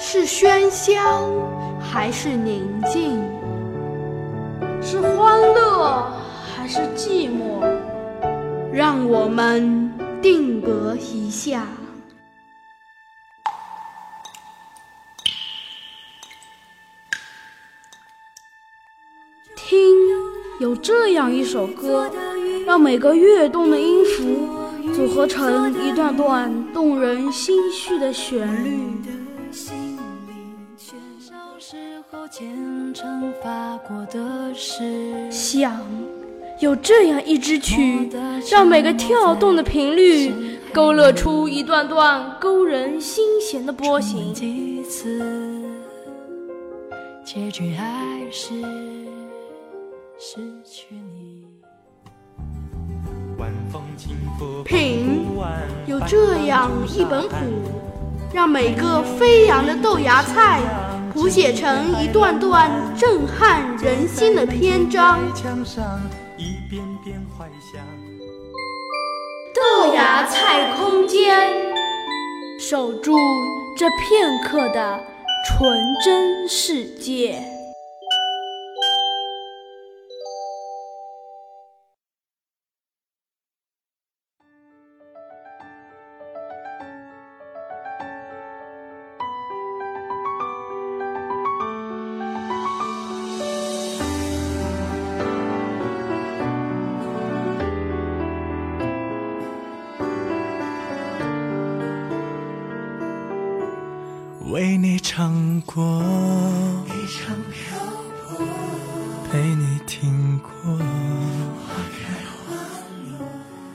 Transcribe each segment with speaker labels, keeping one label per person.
Speaker 1: 是喧嚣还是宁静，是欢乐还是寂寞，让我们定格一下。听，有这样一首歌，让每个跃动的音符。组合成一段段动人心绪的旋律。想有这样一支曲，让每个跳动的频率勾勒出一段段勾人心弦的波形。结局还是失去你。品有这样一本谱，让每个飞扬的豆芽菜谱写成一段段震撼人心的篇章。豆芽菜空间，守住这片刻的纯真世界。
Speaker 2: 为你唱过，陪你听过。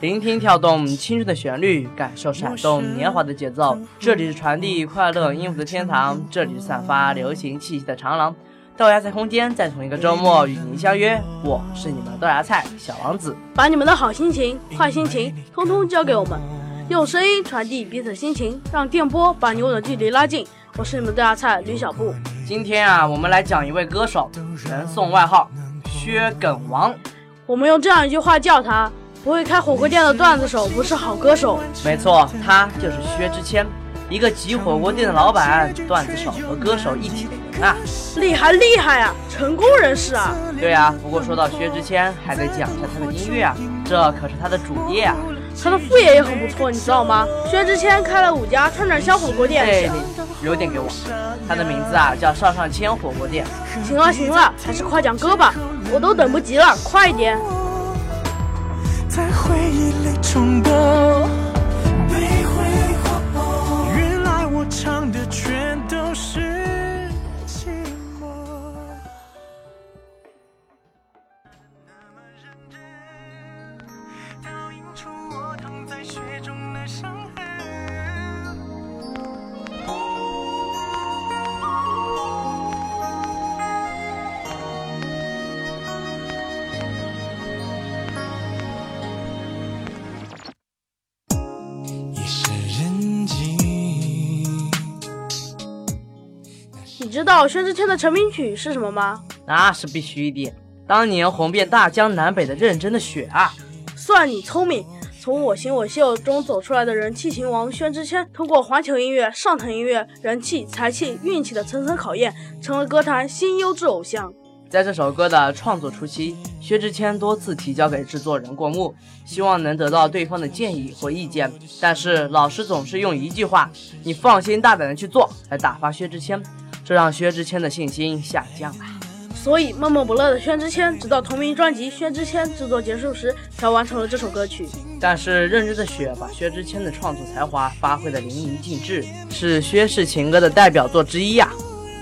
Speaker 3: 聆听跳动青春的旋律，感受闪动年华的节奏。这里是传递快乐音符的天堂，这里是散发流行气息的长廊。豆芽菜空间在同一个周末与您相约，我是你们的豆芽菜小王子。
Speaker 1: 把你们的好心情、坏心情，通通交给我们，用声音传递彼此心情，让电波把你我的距离拉近。我是你们的大菜吕小布。
Speaker 3: 今天啊，我们来讲一位歌手，人送外号“薛梗王”。
Speaker 1: 我们用这样一句话叫他：不会开火锅店的段子手不是好歌手。
Speaker 3: 没错，他就是薛之谦，一个集火锅店的老板、段子手和歌手一体的人啊！
Speaker 1: 厉害厉害啊，成功人士啊！
Speaker 3: 对啊，不过说到薛之谦，还得讲一下他的音乐啊，这可是他的主业啊。
Speaker 1: 他的副业也很不错，你知道吗？薛之谦开了五家串串香火锅店。
Speaker 3: 对，留点给我。他的名字啊叫上上签火锅店。
Speaker 1: 行了行了，还是快讲歌吧，我都等不及了，快一点。
Speaker 2: 在回忆里重播，
Speaker 1: 道薛之谦的成名曲是什么吗？
Speaker 3: 那是必须的，当年红遍大江南北的《认真的雪》啊。
Speaker 1: 算你聪明，从我行我秀中走出来的人气型王薛之谦，通过环球音乐、上腾音乐人气、才气、运气的层层考验，成了歌坛新优质偶像。
Speaker 3: 在这首歌的创作初期，薛之谦多次提交给制作人过目，希望能得到对方的建议或意见，但是老师总是用一句话“你放心大胆的去做”来打发薛之谦，这让薛之谦的信心下降了。
Speaker 1: 所以闷闷不乐的薛之谦，直到同名专辑《薛之谦》制作结束时，才完成了这首歌曲。
Speaker 3: 但是《认真的雪》把薛之谦的创作才华发挥得淋漓尽致，是薛氏情歌的代表作之一呀、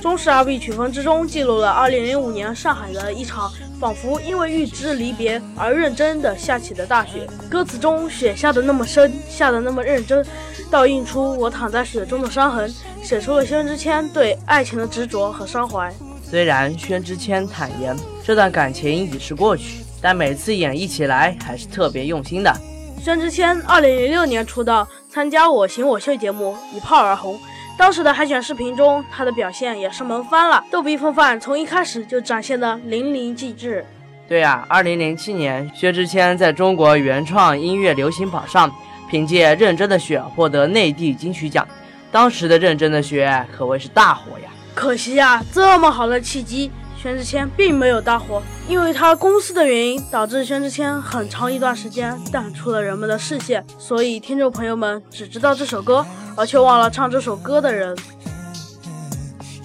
Speaker 1: 中式 R&B 曲风之中，记录了2005年上海的一场仿佛因为预知离别而认真的下起的大雪。歌词中，雪下的那么深，下的那么认真，倒映出我躺在雪中的伤痕，写出了薛之谦对爱情的执着和伤怀。
Speaker 3: 虽然薛之谦坦言这段感情已是过去，但每次演绎起来还是特别用心的。
Speaker 1: 薛之谦二零零六年出道，参加《我型我秀》节目一炮而红。当时的海选视频中，他的表现也是萌翻了，逗比风范从一开始就展现的淋漓尽致。
Speaker 3: 对呀，二零零七年，薛之谦在中国原创音乐流行榜上凭借《认真的雪》获得内地金曲奖。当时的《认真的雪》可谓是大火呀。
Speaker 1: 可惜呀，这么好的契机，薛之谦并没有大火，因为他公司的原因，导致薛之谦很长一段时间淡出了人们的视线。所以，听众朋友们只知道这首歌，而却忘了唱这首歌的人。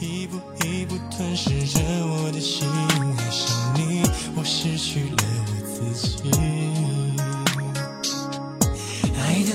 Speaker 2: 一步一步吞噬着我的心，爱上你，我失去了我自己。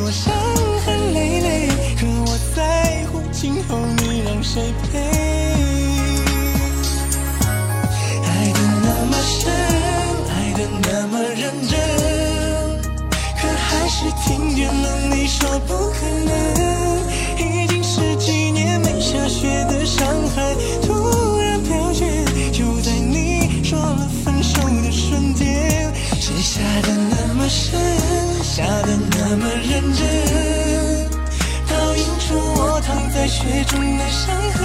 Speaker 2: 多伤痕累累，可我在乎今后你让谁陪。爱的那么深，爱的那么认真，可还是听见了你说不可能。中的伤痕。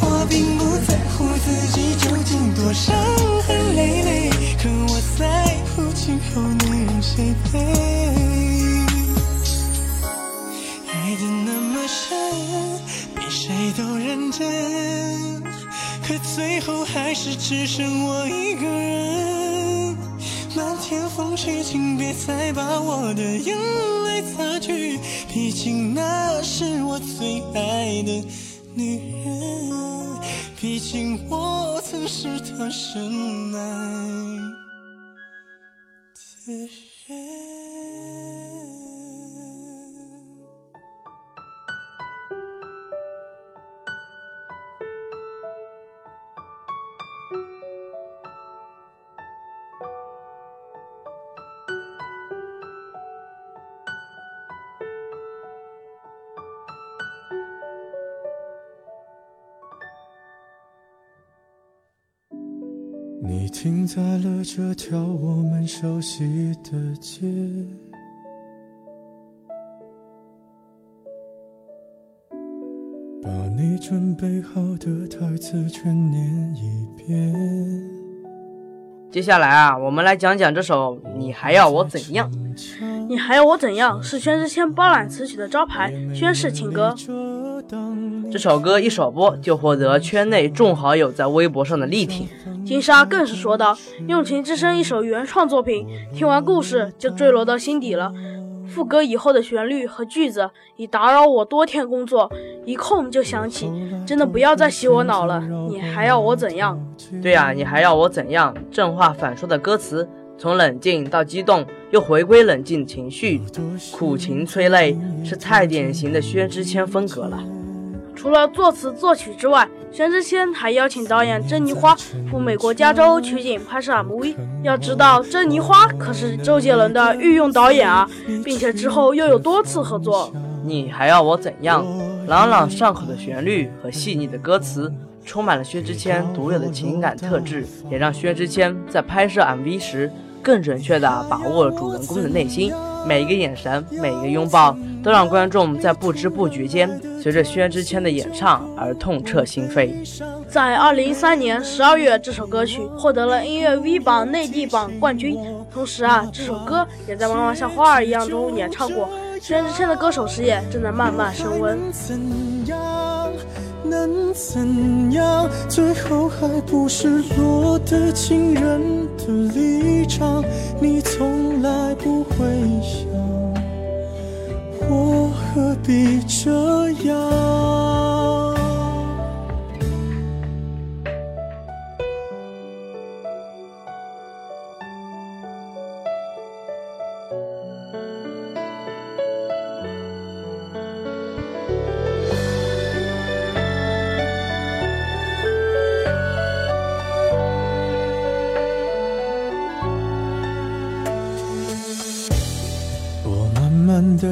Speaker 2: 我并不在乎自己究竟多伤痕累累，可我在乎今后你让谁陪。爱的那么深，比谁都认真，可最后还是只剩我一个人。漫天风雪，请别再把我的眼泪擦去，毕竟那是我最爱的女人，毕竟我曾是她深爱的人。你停在了这条我们熟悉的街，把你准备好的台词全念一遍。
Speaker 3: 接下来啊，我们来讲讲这首《你还要我怎样》。
Speaker 1: 你还要我怎样？是薛之谦包揽词曲的招牌，宣誓情歌。
Speaker 3: 这首歌一首播就获得圈内众好友在微博上的力挺。
Speaker 1: 金莎更是说道：“用情之声一首原创作品，听完故事就坠落到心底了。副歌以后的旋律和句子已打扰我多天工作，一空就想起，真的不要再洗我脑了。你还要我怎样？
Speaker 3: 对呀、你还要我怎样？正话反说的歌词，从冷静到激动，又回归冷静情绪，苦情催泪，是太典型的薛之谦风格了。
Speaker 1: 除了作词作曲之外，薛之谦还邀请导演珍妮花赴美国加州取景拍摄 MV。要知道，珍妮花可是周杰伦的御用导演啊，并且之后又有多次合作。
Speaker 3: 你还要我怎样？朗朗上口的旋律和细腻的歌词，充满了薛之谦独有的情感特质，也让薛之谦在拍摄 MV 时更准确地把握了主人公的内心。每一个眼神，每一个拥抱，都让观众在不知不觉间，随着薛之谦的演唱而痛彻心扉。
Speaker 1: 在二零一三年十二月，这首歌曲获得了音乐 V 榜内地榜冠军。同时啊，这首歌也在《妈妈像花儿一样》中演唱过。薛之谦的歌手事业正在慢慢升温。
Speaker 2: 怎样？能怎样？最后还不是落得情人的立场？你从来不会想何必这样？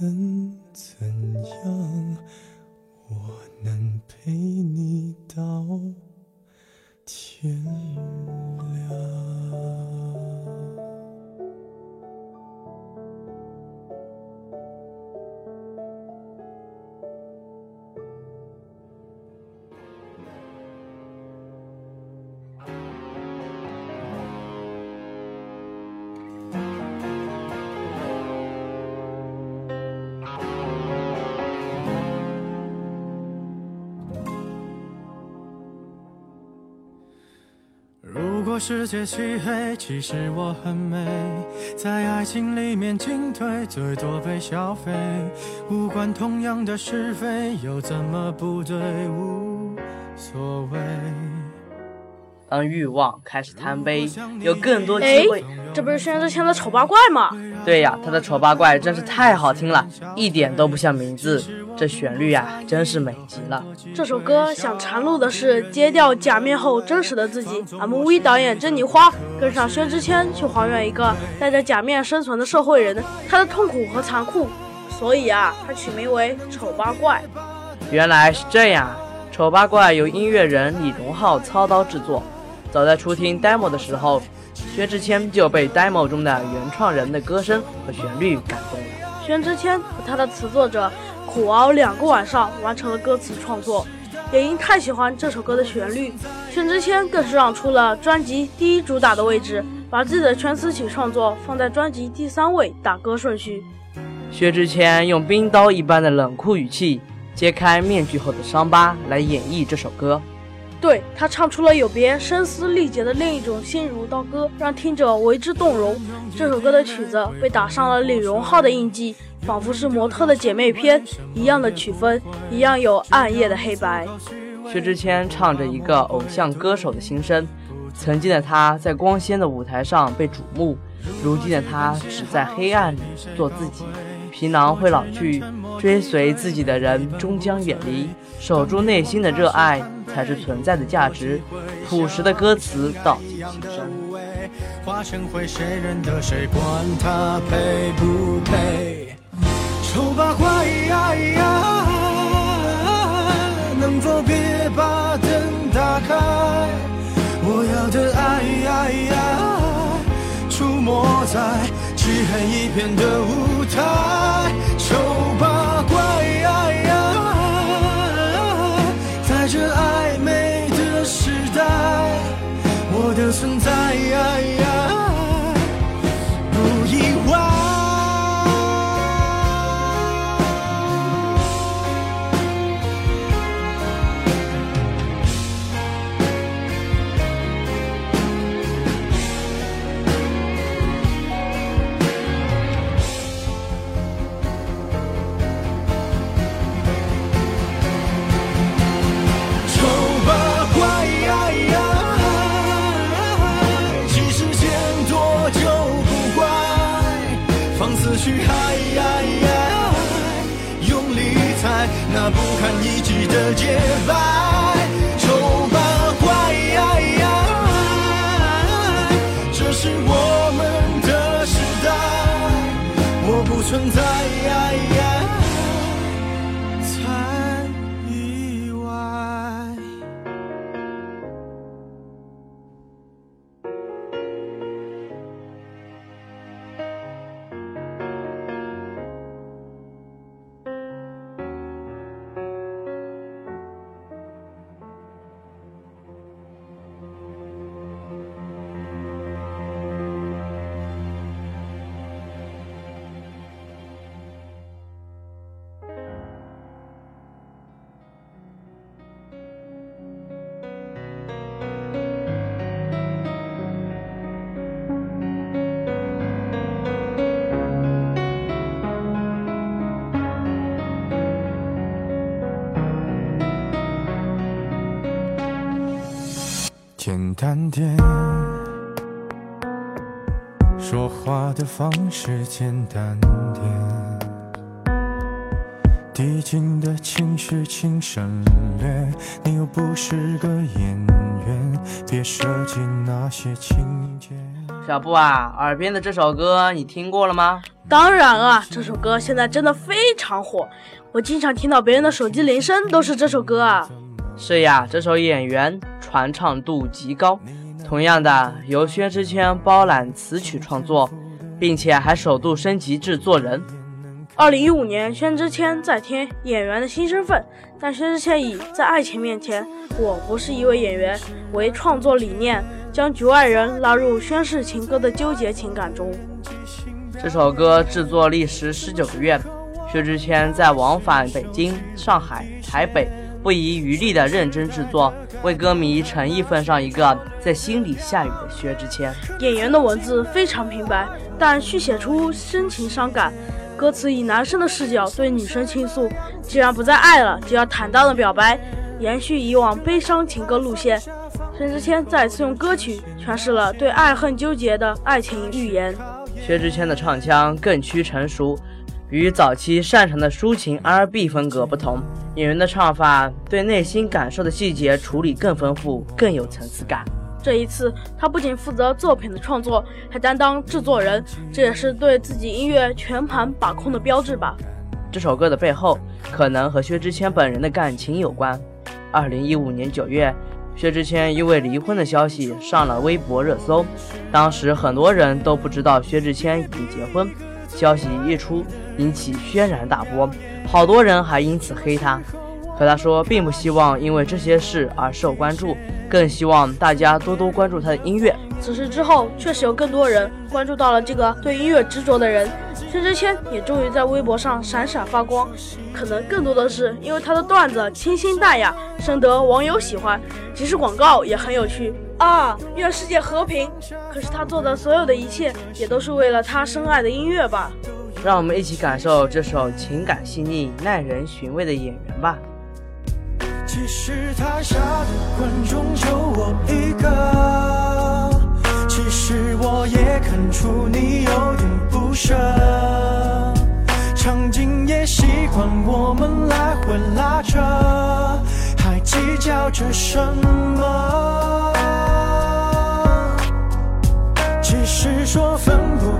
Speaker 2: 能怎样，我能陪你到天亮。世界漆黑，其实我很美，在爱情里面进退，最多被消费。无关痛痒的是非，又怎么不对？无所谓。
Speaker 3: 当欲望开始贪杯，有更多
Speaker 1: 哎
Speaker 3: 机会。，
Speaker 1: 这不是薛之谦的丑八怪吗？
Speaker 3: 对呀，他的丑八怪真是太好听了，一点都不像名字。这旋律呀，真是美极了。
Speaker 1: 这首歌想阐露的是揭掉假面后真实的自己。MV 导演珍妮花跟上薛之谦去还原一个戴着假面生存的社会人，他的痛苦和残酷。所以啊，他取名为丑八怪。
Speaker 3: 原来是这样啊！丑八怪由音乐人李荣浩操刀制作。早在初听 demo 的时候，薛之谦就被 demo 中的原创人的歌声和旋律感动了。
Speaker 1: 薛之谦和他的词作者苦熬两个晚上完成了歌词创作，也因太喜欢这首歌的旋律，薛之谦更是让出了专辑第一主打的位置，把自己的全词曲创作放在专辑第三位打歌顺序。
Speaker 3: 薛之谦用冰刀一般的冷酷语气，揭开面具后的伤疤来演绎这首歌。
Speaker 1: 对他唱出了有别声嘶力竭的另一种心如刀割，让听者为之动容。这首歌的曲子被打上了李荣浩的印记，仿佛是模特的姐妹篇一样的曲风，一样有暗夜的黑白。
Speaker 3: 薛之谦唱着一个偶像歌手的心声，曾经的他在光鲜的舞台上被瞩目，如今的他只在黑暗里做自己。皮囊会老去，追随自己的人终将远离，守住内心的热爱才是存在的价值。朴实的歌词道尽心声。
Speaker 2: 化成灰，谁认得谁？管他配不配？丑八怪，能否别把灯打开？我要的爱，出没在漆黑一片的舞台。去爱用力踩那不堪一击的洁白丑八怪这是我们的时代我不存在单点，说话的方式简单点，递进的情绪请省略。你又不是个演员，别设计那些情节。
Speaker 3: 小布啊，耳边的这首歌你听过了吗？
Speaker 1: 当然啊，这首歌现在真的非常火，我经常听到别人的手机铃声都是这首歌啊。
Speaker 3: 是呀，这首《演员》传唱度极高。同样的，由薛之谦包揽词曲创作，并且还首度升级制作人。
Speaker 1: 二零一五年，薛之谦再添演员的新身份，但薛之谦以在爱情面前，我不是一位演员为创作理念，将局外人拉入宣誓情歌的纠结情感中。
Speaker 3: 这首歌制作历时十九个月，薛之谦在往返北京、上海、台北。不遗余力的认真制作，为歌迷诚意奉上一个在心里下雨的薛之谦。
Speaker 1: 演员的文字非常平白，但续写出深情伤感。歌词以男生的视角对女生倾诉：既然不再爱了，就要坦荡的表白，延续以往悲伤情歌路线。薛之谦再次用歌曲诠释了对爱恨纠结的爱情寓言。
Speaker 3: 薛之谦的唱腔更趋成熟。与早期擅长的抒情 R&B 风格不同，演员的唱法对内心感受的细节处理更丰富，更有层次感。
Speaker 1: 这一次，他不仅负责作品的创作，还担当制作人，这也是对自己音乐全盘把控的标志吧。
Speaker 3: 这首歌的背后，可能和薛之谦本人的感情有关。二零一五年九月，薛之谦因为离婚的消息上了微博热搜，当时很多人都不知道薛之谦已经结婚。消息一出，引起轩然大波，好多人还因此黑他。可他说，并不希望因为这些事而受关注，更希望大家多多关注他的音乐。
Speaker 1: 此事之后，确实有更多人关注到了这个对音乐执着的人。薛之谦也终于在微博上闪闪发光，可能更多的是因为他的段子清新淡雅，深得网友喜欢。即使广告也很有趣啊，愿世界和平。可是他做的所有的一切，也都是为了他深爱的音乐吧。
Speaker 3: 让我们一起感受这首情感细腻、耐人寻味的演员吧。
Speaker 2: 其实台下的观众就我一个，其实我也看出你有点不舍，场景也习惯我们来回拉扯，还计较着什么？其实说分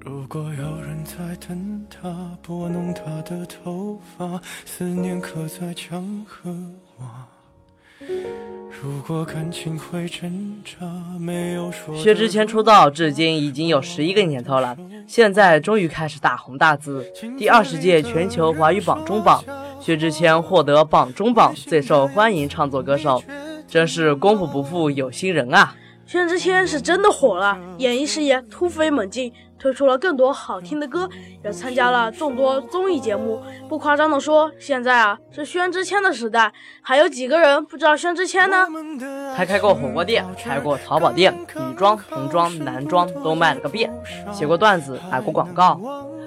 Speaker 2: 如果有人在等他，拨弄他的头发，思念刻在墙和瓦。如果感情会挣扎，没有说
Speaker 3: 薛之谦出道至今已经有十一个年头了，现在终于开始大红大紫。第二十届全球华语榜中榜，薛之谦获得榜中榜最受欢迎创作歌手，真是功夫不负有心人啊！
Speaker 1: 薛之谦是真的火了，演艺事业突飞猛进，推出了更多好听的歌，也参加了众多综艺节目。不夸张的说，现在啊是薛之谦的时代，还有几个人不知道薛之谦呢？
Speaker 3: 他开过火锅店，开过淘宝店，女装、童装、男装都卖了个遍，写过段子，打过广告，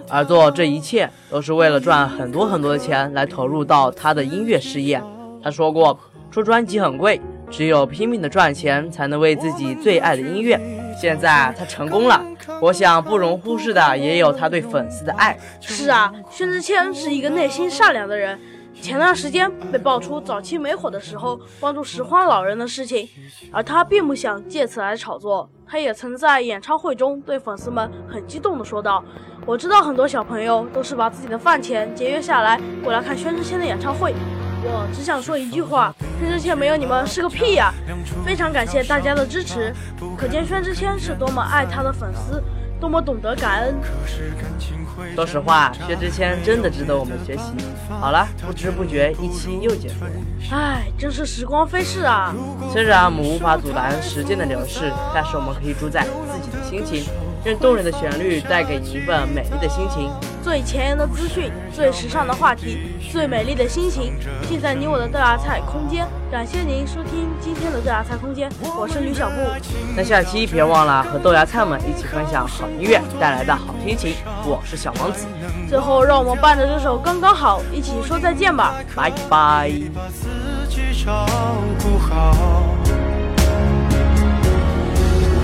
Speaker 3: 而做这一切都是为了赚很多很多的钱来投入到他的音乐事业。他说过，出专辑很贵。只有拼命的赚钱，才能为自己最爱的音乐。现在他成功了，我想不容忽视的也有他对粉丝的爱。
Speaker 1: 是啊，薛之谦是一个内心善良的人。前段时间被爆出早期没火的时候帮助拾荒老人的事情，而他并不想借此来炒作。他也曾在演唱会中对粉丝们很激动地说道：“我知道很多小朋友都是把自己的饭钱节约下来过来看薛之谦的演唱会。”我只想说一句话：薛之谦没有你们是个屁呀！非常感谢大家的支持，可见薛之谦是多么爱他的粉丝，多么懂得感恩。
Speaker 3: 说实话，薛之谦真的值得我们学习。好了，不知不觉一期又结束了。
Speaker 1: 唉，真是时光飞逝啊！
Speaker 3: 虽然我们无法阻拦时间的流逝，但是我们可以主宰自己的心情，用动人的旋律带给你一份美丽的心情。
Speaker 1: 最前沿的资讯，最时尚的话题，最美丽的心情，尽在你我的豆芽菜空间。感谢您收听今天的豆芽菜空间，我是吕小布。
Speaker 3: 那下期别忘了和豆芽菜们一起分享好音乐带来的好心情。我是小王子。
Speaker 1: 最后，让我们伴着这首《刚刚好》一起说再见吧，
Speaker 3: 拜拜。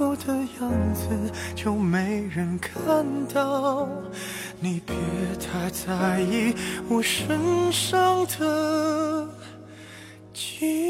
Speaker 2: 过的样子就没人看到。你别太在意我身上的记